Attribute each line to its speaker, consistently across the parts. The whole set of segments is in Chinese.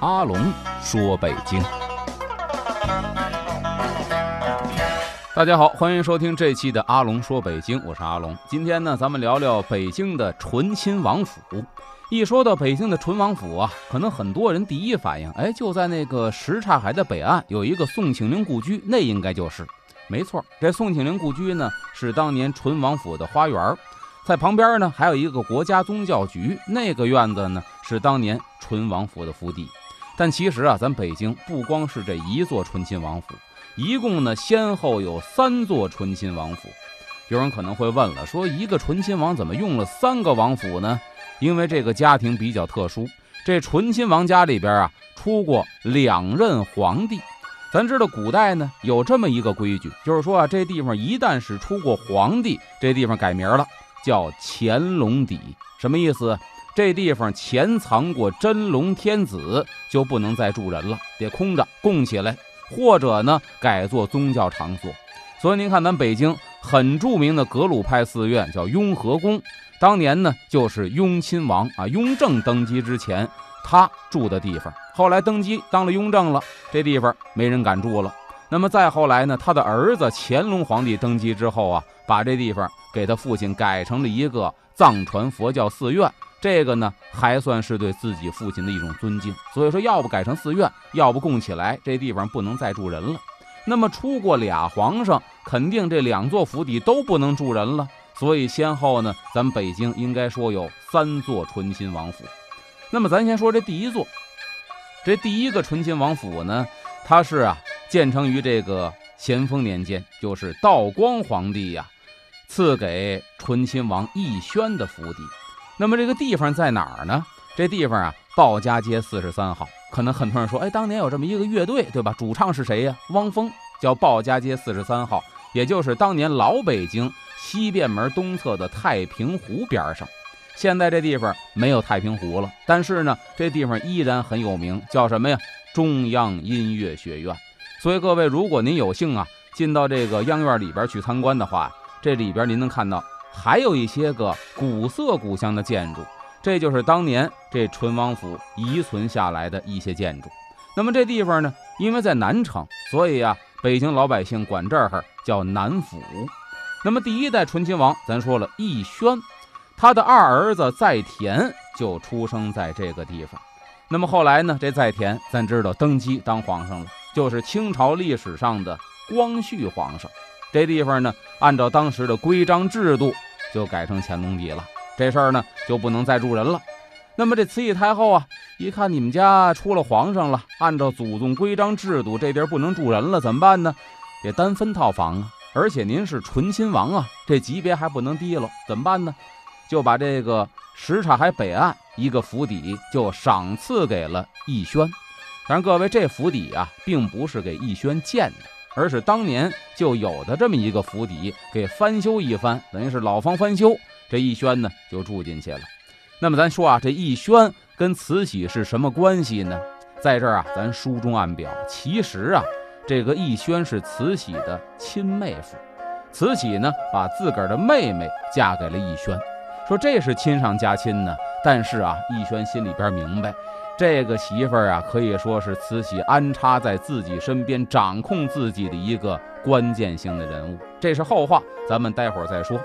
Speaker 1: 阿龙说北京。大家好，欢迎收听这期的阿龙说北京，我是阿龙。今天呢，咱们聊聊北京的醇亲王府。一说到北京的醇王府啊，可能很多人第一反应，哎，就在那个什刹海的北岸有一个宋庆龄故居，那应该就是。没错，这宋庆龄故居呢，是当年醇王府的花园，在旁边呢还有一个国家宗教局，那个院子呢是当年醇王府的府邸。但其实啊，咱北京不光是这一座醇亲王府。一共呢，先后有三座醇亲王府。有人可能会问了，说一个醇亲王怎么用了三个王府呢？因为这个家庭比较特殊，这醇亲王家里边啊出过两任皇帝。咱知道古代呢有这么一个规矩，就是说啊，这地方一旦是出过皇帝，这地方改名了，叫乾隆底。什么意思？这地方潜藏过真龙天子，就不能再住人了，得空着供起来。或者呢，改做宗教场所，所以您看，咱北京很著名的格鲁派寺院叫雍和宫，当年呢就是雍亲王啊雍正登基之前他住的地方。后来登基当了雍正了，这地方没人敢住了。那么再后来呢，他的儿子乾隆皇帝登基之后啊，把这地方给他父亲改成了一个藏传佛教寺院。这个呢，还算是对自己父亲的一种尊敬。所以说，要不改成寺院，要不供起来，这地方不能再住人了。那么出过俩皇上，肯定这两座府邸都不能住人了。所以先后呢，咱北京应该说有三座醇亲王府。那么咱先说这第一座，这第一个醇亲王府呢，它是啊，建成于这个咸丰年间，就是道光皇帝呀，赐给醇亲王奕轩的府邸。那么这个地方在哪儿呢？这地方啊，鲍家街四十三号。可能很多人说，哎，当年有这么一个乐队，对吧？主唱是谁呀？汪峰，叫鲍家街四十三号，也就是当年老北京西便门东侧的太平湖边上。现在这地方没有太平湖了，但是呢，这地方依然很有名，叫什么呀？中央音乐学院。所以各位，如果您有幸啊，进到这个央院里边去参观的话，这里边您能看到。还有一些个古色古香的建筑，这就是当年这醇王府遗存下来的一些建筑。那么这地方呢，因为在南城，所以啊，北京老百姓管这儿叫南府。那么第一代醇亲王，咱说了奕轩，他的二儿子在田就出生在这个地方。那么后来呢，这在田咱知道登基当皇上了，就是清朝历史上的光绪皇上。这地方呢，按照当时的规章制度。就改成乾隆帝了，这事儿呢就不能再住人了。那么这慈禧太后啊，一看你们家出了皇上了，按照祖宗规章制度，这地儿不能住人了，怎么办呢？得单分套房啊！而且您是醇亲王啊，这级别还不能低了，怎么办呢？就把这个什刹海北岸一个府邸就赏赐给了奕轩。但是各位，这府邸啊，并不是给奕轩建的。而是当年就有的这么一个府邸，给翻修一番，等于是老房翻修，这逸轩呢就住进去了。那么咱说啊，这逸轩跟慈禧是什么关系呢？在这儿啊，咱书中暗表，其实啊，这个奕轩是慈禧的亲妹夫。慈禧呢，把自个儿的妹妹嫁给了奕轩，说这是亲上加亲呢。但是啊，奕轩心里边明白。这个媳妇儿啊，可以说是慈禧安插在自己身边，掌控自己的一个关键性的人物。这是后话，咱们待会儿再说。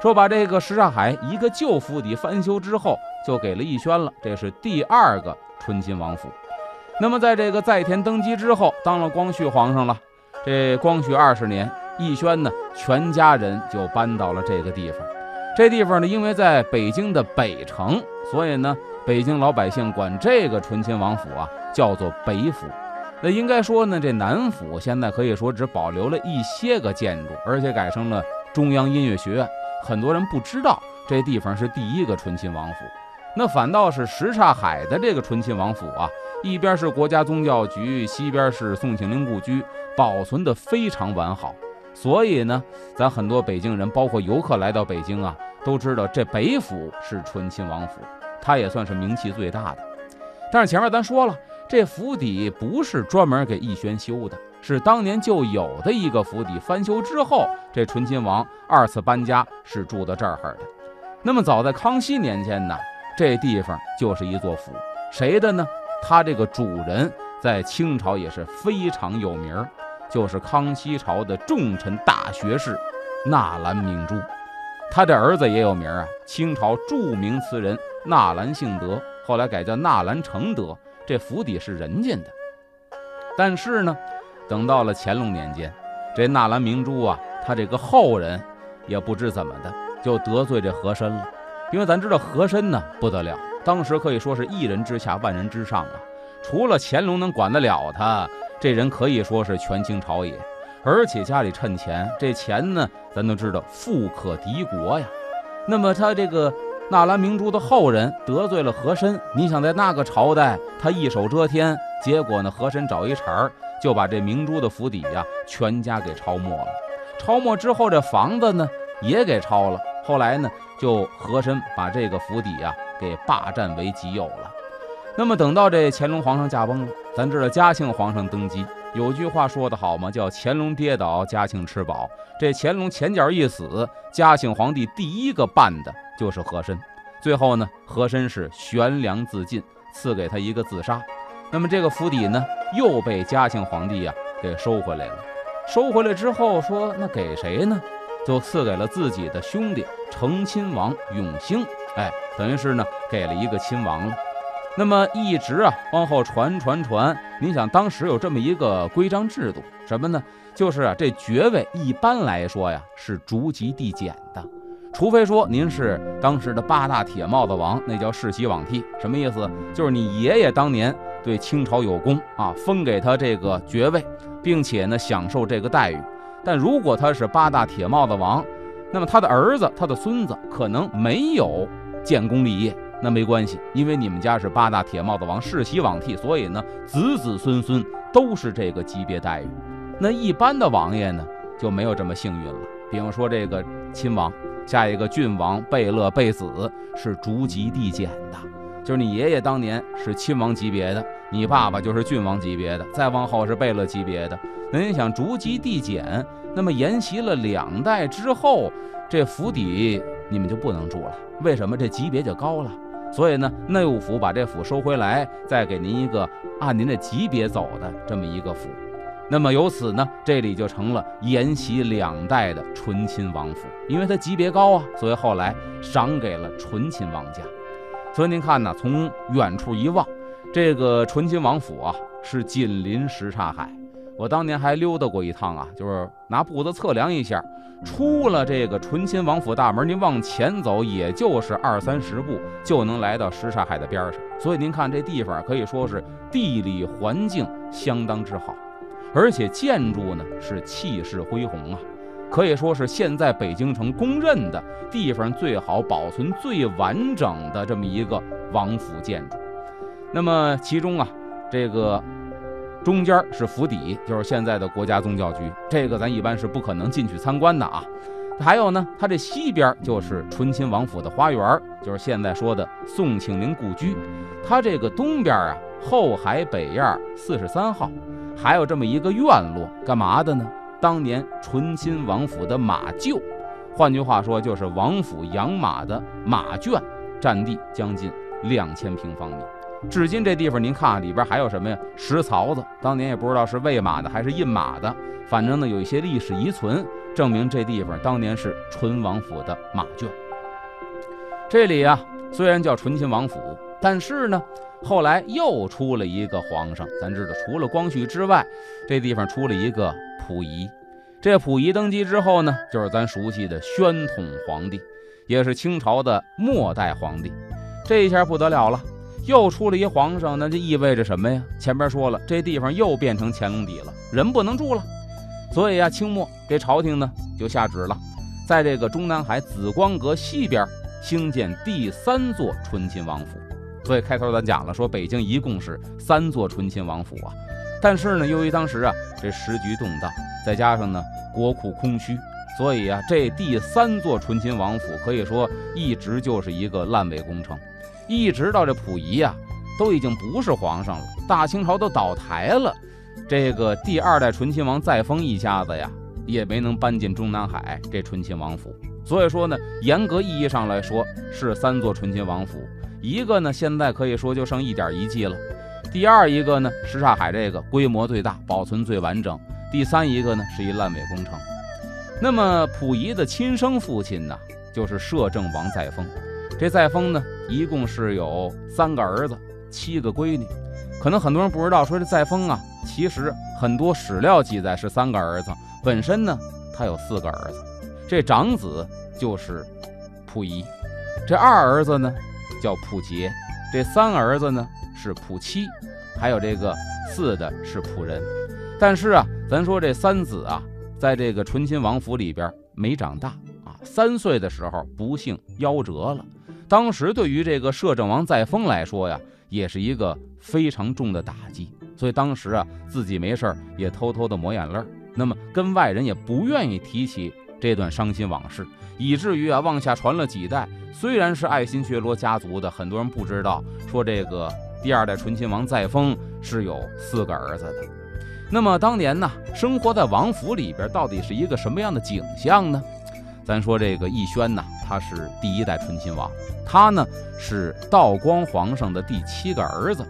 Speaker 1: 说把这个什刹海一个旧府邸翻修之后，就给了奕轩了。这是第二个醇亲王府。那么在这个在田登基之后，当了光绪皇上了。这光绪二十年，奕轩呢，全家人就搬到了这个地方。这地方呢，因为在北京的北城，所以呢。北京老百姓管这个醇亲王府啊叫做北府，那应该说呢，这南府现在可以说只保留了一些个建筑，而且改成了中央音乐学院。很多人不知道这地方是第一个醇亲王府，那反倒是什刹海的这个醇亲王府啊，一边是国家宗教局，西边是宋庆龄故居，保存的非常完好。所以呢，咱很多北京人，包括游客来到北京啊，都知道这北府是醇亲王府，他也算是名气最大的。但是前面咱说了，这府邸不是专门给奕轩修的，是当年就有的一个府邸，翻修之后，这醇亲王二次搬家是住到这儿的。那么早在康熙年间呢，这地方就是一座府，谁的呢？他这个主人在清朝也是非常有名儿。就是康熙朝的重臣大学士纳兰明珠，他这儿子也有名啊，清朝著名词人纳兰性德，后来改叫纳兰承德，这府邸是人家的。但是呢，等到了乾隆年间，这纳兰明珠啊，他这个后人也不知怎么的，就得罪这和珅了。因为咱知道和珅呢不得了，当时可以说是一人之下万人之上啊，除了乾隆能管得了他。这人可以说是权倾朝野，而且家里趁钱，这钱呢，咱都知道富可敌国呀。那么他这个纳兰明珠的后人得罪了和珅，你想在那个朝代，他一手遮天，结果呢，和珅找一茬儿，就把这明珠的府邸呀全家给抄没了。抄没之后，这房子呢也给抄了。后来呢，就和珅把这个府邸呀给霸占为己有了。那么等到这乾隆皇上驾崩了，咱知道嘉庆皇上登基，有句话说得好嘛，叫乾隆跌倒，嘉庆吃饱。这乾隆前脚一死，嘉庆皇帝第一个办的就是和珅。最后呢，和珅是悬梁自尽，赐给他一个自杀。那么这个府邸呢，又被嘉庆皇帝呀给收回来了。收回来之后说，那给谁呢？就赐给了自己的兄弟成亲王永兴。哎，等于是呢，给了一个亲王了。那么一直啊往后传传传，您想当时有这么一个规章制度，什么呢？就是啊这爵位一般来说呀是逐级递减的，除非说您是当时的八大铁帽子王，那叫世袭罔替，什么意思？就是你爷爷当年对清朝有功啊，封给他这个爵位，并且呢享受这个待遇。但如果他是八大铁帽子王，那么他的儿子、他的孙子可能没有建功立业。那没关系，因为你们家是八大铁帽子王世袭罔替，所以呢，子子孙孙都是这个级别待遇。那一般的王爷呢，就没有这么幸运了。比方说这个亲王，下一个郡王贝勒贝子是逐级递减的，就是你爷爷当年是亲王级别的，你爸爸就是郡王级别的，再往后是贝勒级别的。那你想逐级递减，那么沿袭了两代之后，这府邸你们就不能住了。为什么？这级别就高了。所以呢，内务府把这府收回来，再给您一个按您的级别走的这么一个府，那么由此呢，这里就成了沿袭两代的醇亲王府，因为它级别高啊，所以后来赏给了醇亲王家。所以您看呢，从远处一望，这个醇亲王府啊，是紧邻什刹海。我当年还溜达过一趟啊，就是拿步子测量一下，出了这个醇亲王府大门，您往前走也就是二三十步就能来到什刹海的边上。所以您看这地方可以说是地理环境相当之好，而且建筑呢是气势恢宏啊，可以说是现在北京城公认的地方最好、保存最完整的这么一个王府建筑。那么其中啊，这个。中间是府邸，就是现在的国家宗教局，这个咱一般是不可能进去参观的啊。还有呢，它这西边就是醇亲王府的花园，就是现在说的宋庆龄故居。它这个东边啊，后海北院四十三号，还有这么一个院落，干嘛的呢？当年醇亲王府的马厩，换句话说就是王府养马的马圈，占地将近两千平方米。至今这地方，您看里边还有什么呀？石槽子，当年也不知道是喂马的还是印马的，反正呢有一些历史遗存，证明这地方当年是醇王府的马圈。这里啊，虽然叫醇亲王府，但是呢，后来又出了一个皇上。咱知道，除了光绪之外，这地方出了一个溥仪。这溥仪登基之后呢，就是咱熟悉的宣统皇帝，也是清朝的末代皇帝。这一下不得了了。又出了一皇上，那就意味着什么呀？前边说了，这地方又变成乾隆底了，人不能住了。所以啊，清末这朝廷呢就下旨了，在这个中南海紫光阁西边兴建第三座醇亲王府。所以开头咱讲了，说北京一共是三座醇亲王府啊。但是呢，由于当时啊这时局动荡，再加上呢国库空虚，所以啊这第三座醇亲王府可以说一直就是一个烂尾工程，一直到这溥仪呀都已经不是皇上了，大清朝都倒台了，这个第二代醇亲王载沣一家子呀也没能搬进中南海这醇亲王府。所以说呢，严格意义上来说是三座醇亲王府，一个呢现在可以说就剩一点遗迹了，第二一个呢什刹海这个规模最大，保存最完整，第三一个呢是一烂尾工程。那么溥仪的亲生父亲呢，就是摄政王载沣。这载沣呢，一共是有三个儿子，七个闺女。可能很多人不知道，说这载沣啊，其实很多史料记载是三个儿子，本身呢他有四个儿子。这长子就是溥仪，这二儿子呢叫溥杰，这三儿子呢是溥七，还有这个四的是溥仁。但是啊，咱说这三子啊，在这个醇亲王府里边没长大啊，三岁的时候不幸夭折了。当时对于这个摄政王载沣来说呀，也是一个非常重的打击，所以当时啊，自己没事也偷偷的抹眼泪那么跟外人也不愿意提起。这段伤心往事，以至于啊往下传了几代。虽然是爱新觉罗家族的，很多人不知道，说这个第二代醇亲王载沣是有四个儿子的。那么当年呢，生活在王府里边，到底是一个什么样的景象呢？咱说这个奕轩呢，他是第一代醇亲王，他呢是道光皇上的第七个儿子，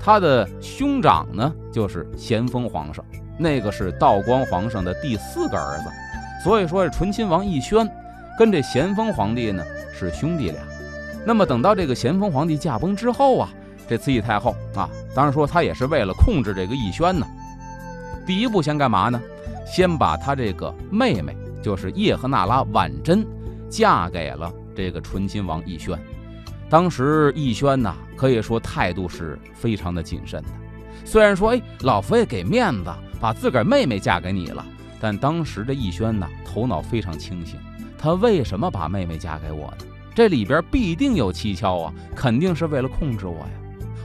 Speaker 1: 他的兄长呢就是咸丰皇上，那个是道光皇上的第四个儿子。所以说，这醇亲王奕轩跟这咸丰皇帝呢是兄弟俩。那么等到这个咸丰皇帝驾崩之后啊，这慈禧太后啊，当然说她也是为了控制这个奕轩呢，第一步先干嘛呢？先把她这个妹妹，就是叶赫那拉婉珍，嫁给了这个醇亲王奕轩。当时奕轩呐，可以说态度是非常的谨慎的。虽然说，哎，老佛爷给面子，把自个儿妹妹嫁给你了。但当时的奕轩呢，头脑非常清醒。他为什么把妹妹嫁给我呢？这里边必定有蹊跷啊，肯定是为了控制我呀。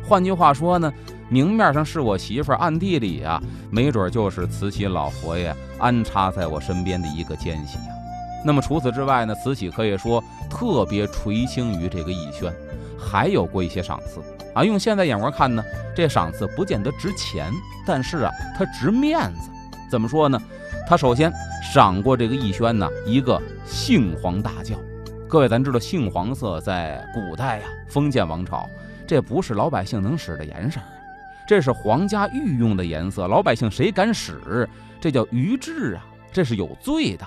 Speaker 1: 换句话说呢，明面上是我媳妇儿，暗地里啊，没准就是慈禧老佛爷安插在我身边的一个奸细呀。那么除此之外呢，慈禧可以说特别垂青于这个奕轩，还有过一些赏赐啊。用现在眼光看呢，这赏赐不见得值钱，但是啊，它值面子。怎么说呢？他首先赏过这个奕轩呢一个杏黄大轿，各位咱知道杏黄色在古代呀，封建王朝这不是老百姓能使的颜色，这是皇家御用的颜色，老百姓谁敢使，这叫逾制啊，这是有罪的。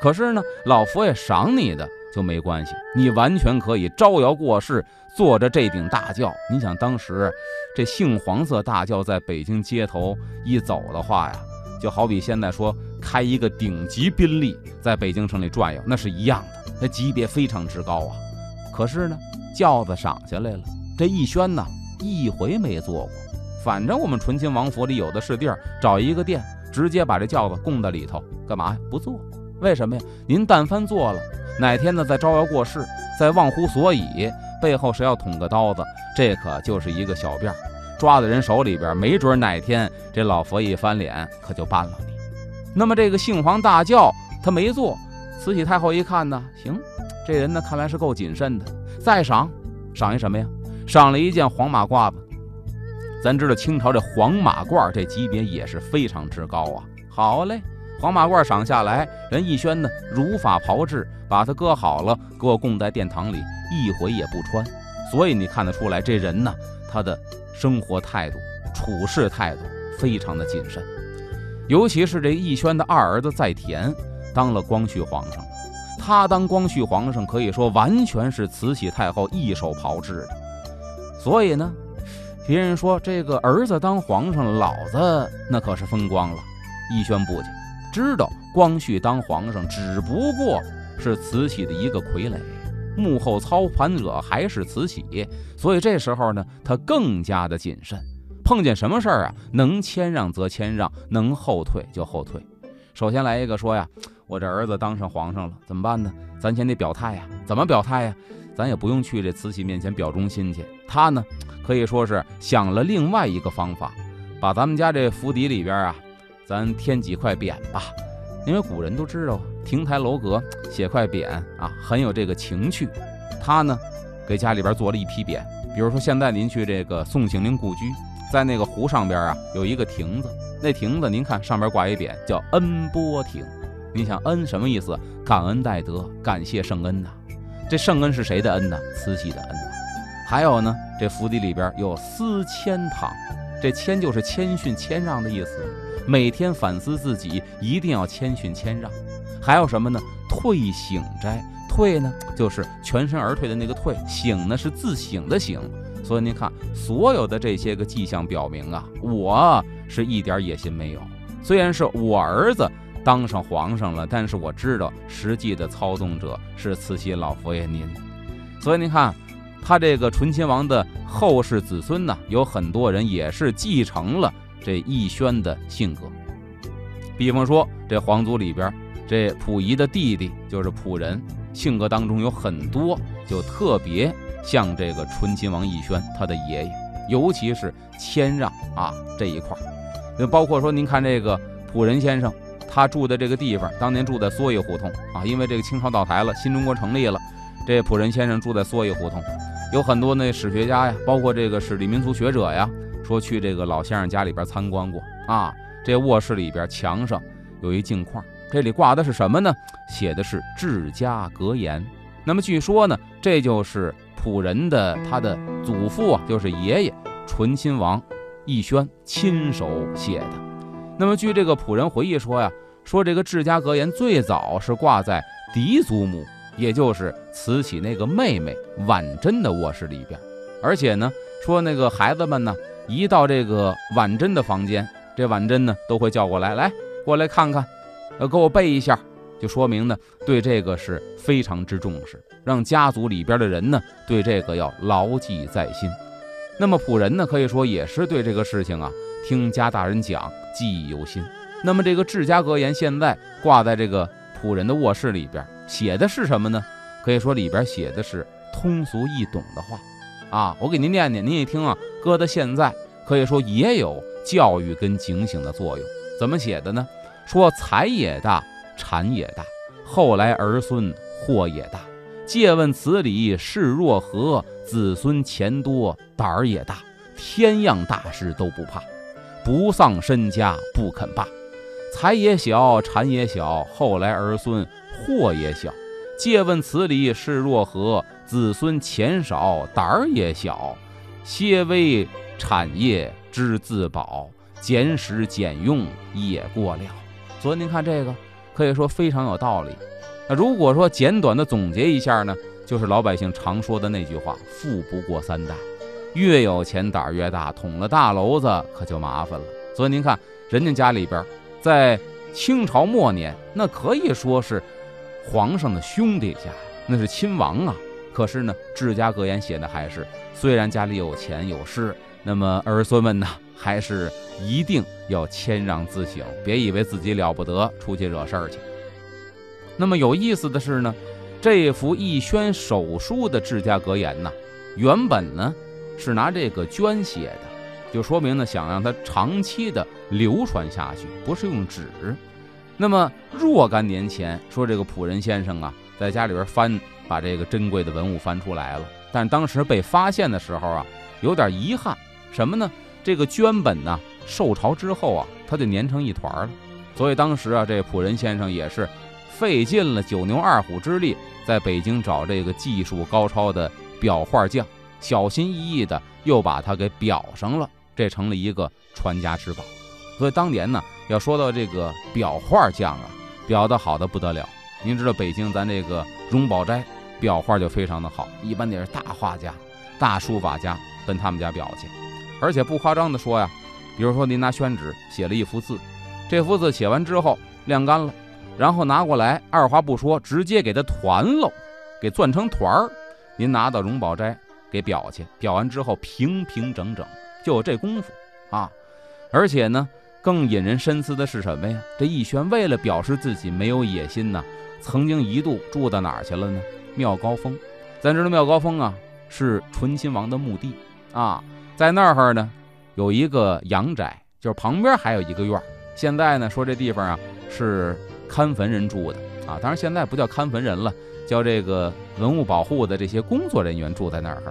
Speaker 1: 可是呢，老佛爷赏你的就没关系，你完全可以招摇过市，坐着这顶大轿。你想当时这杏黄色大轿在北京街头一走的话呀，就好比现在说。开一个顶级宾利在北京城里转悠，那是一样的，那级别非常之高啊。可是呢，轿子赏下来了，这奕轩呢一回没坐过。反正我们醇亲王府里有的是地儿，找一个店，直接把这轿子供在里头，干嘛呀？不坐？为什么呀？您但凡做了，哪天呢再招摇过市，再忘乎所以，背后谁要捅个刀子，这可就是一个小辫儿，抓在人手里边，没准哪天这老佛爷一翻脸，可就办了你。那么这个杏黄大轿他没做，慈禧太后一看呢，行，这人呢看来是够谨慎的。再赏，赏一什么呀？赏了一件黄马褂子。咱知道清朝这黄马褂这级别也是非常之高啊。好嘞，黄马褂赏下来，人奕轩呢如法炮制，把它搁好了，给我供在殿堂里，一回也不穿。所以你看得出来，这人呢他的生活态度、处事态度非常的谨慎。尤其是这奕轩的二儿子载湉当了光绪皇上，他当光绪皇上可以说完全是慈禧太后一手炮制的。所以呢，别人说这个儿子当皇上，老子那可是风光了。奕轩不去，知道光绪当皇上只不过是慈禧的一个傀儡，幕后操盘者还是慈禧，所以这时候呢，他更加的谨慎。碰见什么事儿啊？能谦让则谦让，能后退就后退。首先来一个说呀，我这儿子当上皇上了，怎么办呢？咱先得表态呀。怎么表态呀？咱也不用去这慈禧面前表忠心去。他呢，可以说是想了另外一个方法，把咱们家这府邸里边啊，咱添几块匾吧。因为古人都知道，亭台楼阁写块匾啊，很有这个情趣。他呢，给家里边做了一批匾。比如说，现在您去这个宋庆龄故居，在那个湖上边啊，有一个亭子，那亭子您看上面挂一匾，叫恩波亭。你想恩什么意思？感恩戴德，感谢圣恩呐。这圣恩是谁的恩呢？慈禧的恩。还有呢，这府邸里边有思谦堂，这谦就是谦逊谦让的意思。每天反思自己，一定要谦逊谦让。还有什么呢？退省斋，退呢就是全身而退的那个退，醒呢是自省的醒。所以您看，所有的这些个迹象表明啊，我是一点野心没有。虽然是我儿子当上皇上了，但是我知道实际的操纵者是慈禧老佛爷您。所以您看，他这个醇亲王的后世子孙呢，有很多人也是继承了。这奕轩的性格，比方说这皇族里边，这溥仪的弟弟就是溥仁，性格当中有很多就特别像这个醇亲王奕轩他的爷爷，尤其是谦让啊这一块儿。那包括说，您看这个溥仁先生，他住的这个地方，当年住在蓑衣胡同啊，因为这个清朝倒台了，新中国成立了，这溥仁先生住在蓑衣胡同，有很多那史学家呀，包括这个史地民族学者呀。说去这个老先生家里边参观过啊，这卧室里边墙上有一镜框，这里挂的是什么呢？写的是治家格言。那么据说呢，这就是仆人的他的祖父啊，就是爷爷醇亲王奕轩亲手写的。那么据这个仆人回忆说呀，说这个治家格言最早是挂在嫡祖母，也就是慈禧那个妹妹婉珍的卧室里边，而且呢，说那个孩子们呢。一到这个婉珍的房间，这婉珍呢都会叫过来，来过来看看，呃，给我背一下，就说明呢对这个是非常之重视，让家族里边的人呢对这个要牢记在心。那么仆人呢可以说也是对这个事情啊听家大人讲记忆犹新。那么这个治家格言现在挂在这个仆人的卧室里边，写的是什么呢？可以说里边写的是通俗易懂的话。啊，我给您念念，您一听啊，搁到现在可以说也有教育跟警醒的作用。怎么写的呢？说财也大，产也大，后来儿孙祸也大。借问此理是若何？子孙钱多胆儿也大，天样大事都不怕，不丧身家不肯罢。财也小，产也小，后来儿孙祸也小。借问此理是若何？子孙钱少胆儿也小，些微产业知自保，俭使俭用也过了。所以您看这个，可以说非常有道理。那如果说简短的总结一下呢，就是老百姓常说的那句话：富不过三代。越有钱胆儿越大，捅了大娄子可就麻烦了。所以您看，人家家里边在清朝末年，那可以说是皇上的兄弟家，那是亲王啊。可是呢，治家格言写的还是，虽然家里有钱有势，那么儿孙们呢，还是一定要谦让自省，别以为自己了不得，出去惹事儿去。那么有意思的是呢，这幅逸轩手书的治家格言呢，原本呢是拿这个绢写的，就说明呢想让它长期的流传下去，不是用纸。那么若干年前，说这个仆人先生啊，在家里边翻。把这个珍贵的文物翻出来了，但当时被发现的时候啊，有点遗憾，什么呢？这个绢本呢，受潮之后啊，它就粘成一团了。所以当时啊，这仆人先生也是费尽了九牛二虎之力，在北京找这个技术高超的裱画匠，小心翼翼的又把它给裱上了，这成了一个传家之宝。所以当年呢，要说到这个裱画匠啊，裱的好的不得了。您知道北京咱这个荣宝斋。裱画就非常的好，一般得是大画家、大书法家跟他们家裱去，而且不夸张的说呀，比如说您拿宣纸写了一幅字，这幅字写完之后晾干了，然后拿过来，二话不说，直接给它团喽，给攥成团儿，您拿到荣宝斋给裱去，裱完之后平平整整，就有这功夫啊！而且呢，更引人深思的是什么呀？这逸轩为了表示自己没有野心呢，曾经一度住到哪儿去了呢？妙高峰，咱知道妙高峰啊是醇亲王的墓地啊，在那儿呢有一个阳宅，就是旁边还有一个院儿。现在呢说这地方啊是看坟人住的啊，当然现在不叫看坟人了，叫这个文物保护的这些工作人员住在那儿。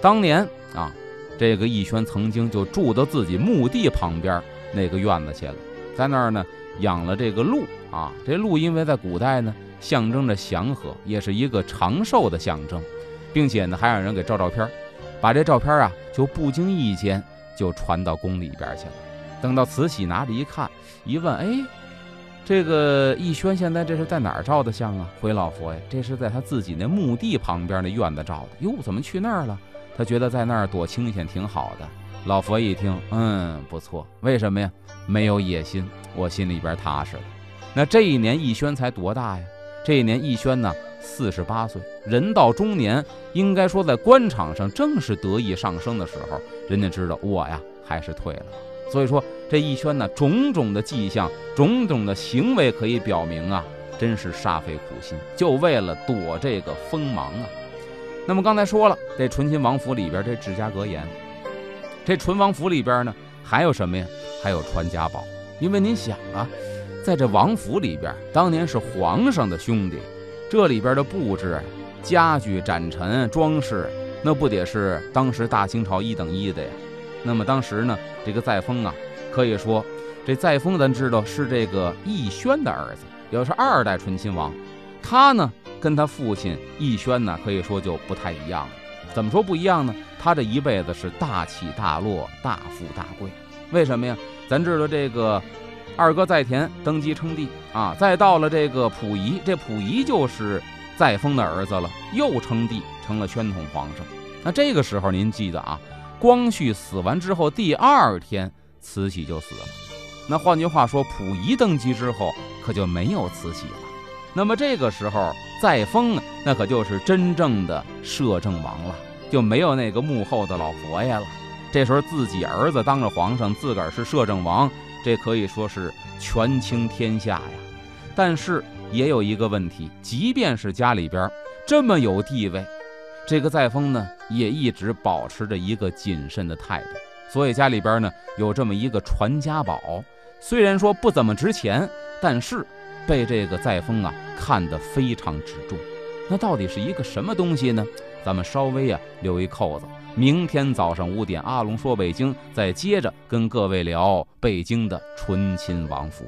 Speaker 1: 当年啊，这个逸轩曾经就住到自己墓地旁边那个院子去了，在那儿呢养了这个鹿啊。这鹿因为在古代呢象征着祥和，也是一个长寿的象征，并且呢还让人给照照片，把这照片啊就不经意间就传到宫里边去了。等到慈禧拿着一看，一问，哎，这个义轩现在这是在哪儿照的相啊？回老佛爷，这是在他自己那墓地旁边那院子照的。哟，怎么去那儿了？他觉得在那儿多清闲，挺好的。老佛爷一听，嗯，不错。为什么呀？没有野心，我心里边踏实了。那这一年义轩才多大呀？这一年义轩呢，四十八岁，人到中年，应该说在官场上正是得意上升的时候。人家知道我呀，还是退了。所以说这义轩呢，种种的迹象，种种的行为可以表明啊，真是煞费苦心，就为了躲这个锋芒啊。那么刚才说了，这醇亲王府里边这治家格言，这醇王府里边呢还有什么呀？还有传家宝。因为您想啊，在这王府里边，当年是皇上的兄弟，这里边的布置、家具、展陈、装饰，那不得是当时大清朝一等一的呀？那么当时呢，这个载沣啊，可以说这载沣咱知道是这个奕轩的儿子，也是二代醇亲王，他呢。跟他父亲奕轩呢，可以说就不太一样了。怎么说不一样呢？他这一辈子是大起大落、大富大贵。为什么呀？咱知道这个二哥载田登基称帝啊，再到了这个溥仪，这溥仪就是载沣的儿子了，又称帝成了宣统皇上。那这个时候您记得啊，光绪死完之后第二天，慈禧就死了。那换句话说，溥仪登基之后，可就没有慈禧了。那么这个时候，载沣，那可就是真正的摄政王了，就没有那个幕后的老佛爷了。这时候自己儿子当着皇上，自个儿是摄政王，这可以说是权倾天下呀。但是也有一个问题，即便是家里边这么有地位，这个载沣呢，也一直保持着一个谨慎的态度。所以家里边呢，有这么一个传家宝，虽然说不怎么值钱，但是。被这个载沣啊看得非常之重，那到底是一个什么东西呢？咱们稍微啊留一扣子，明天早上五点，阿龙说北京再接着跟各位聊北京的醇亲王府。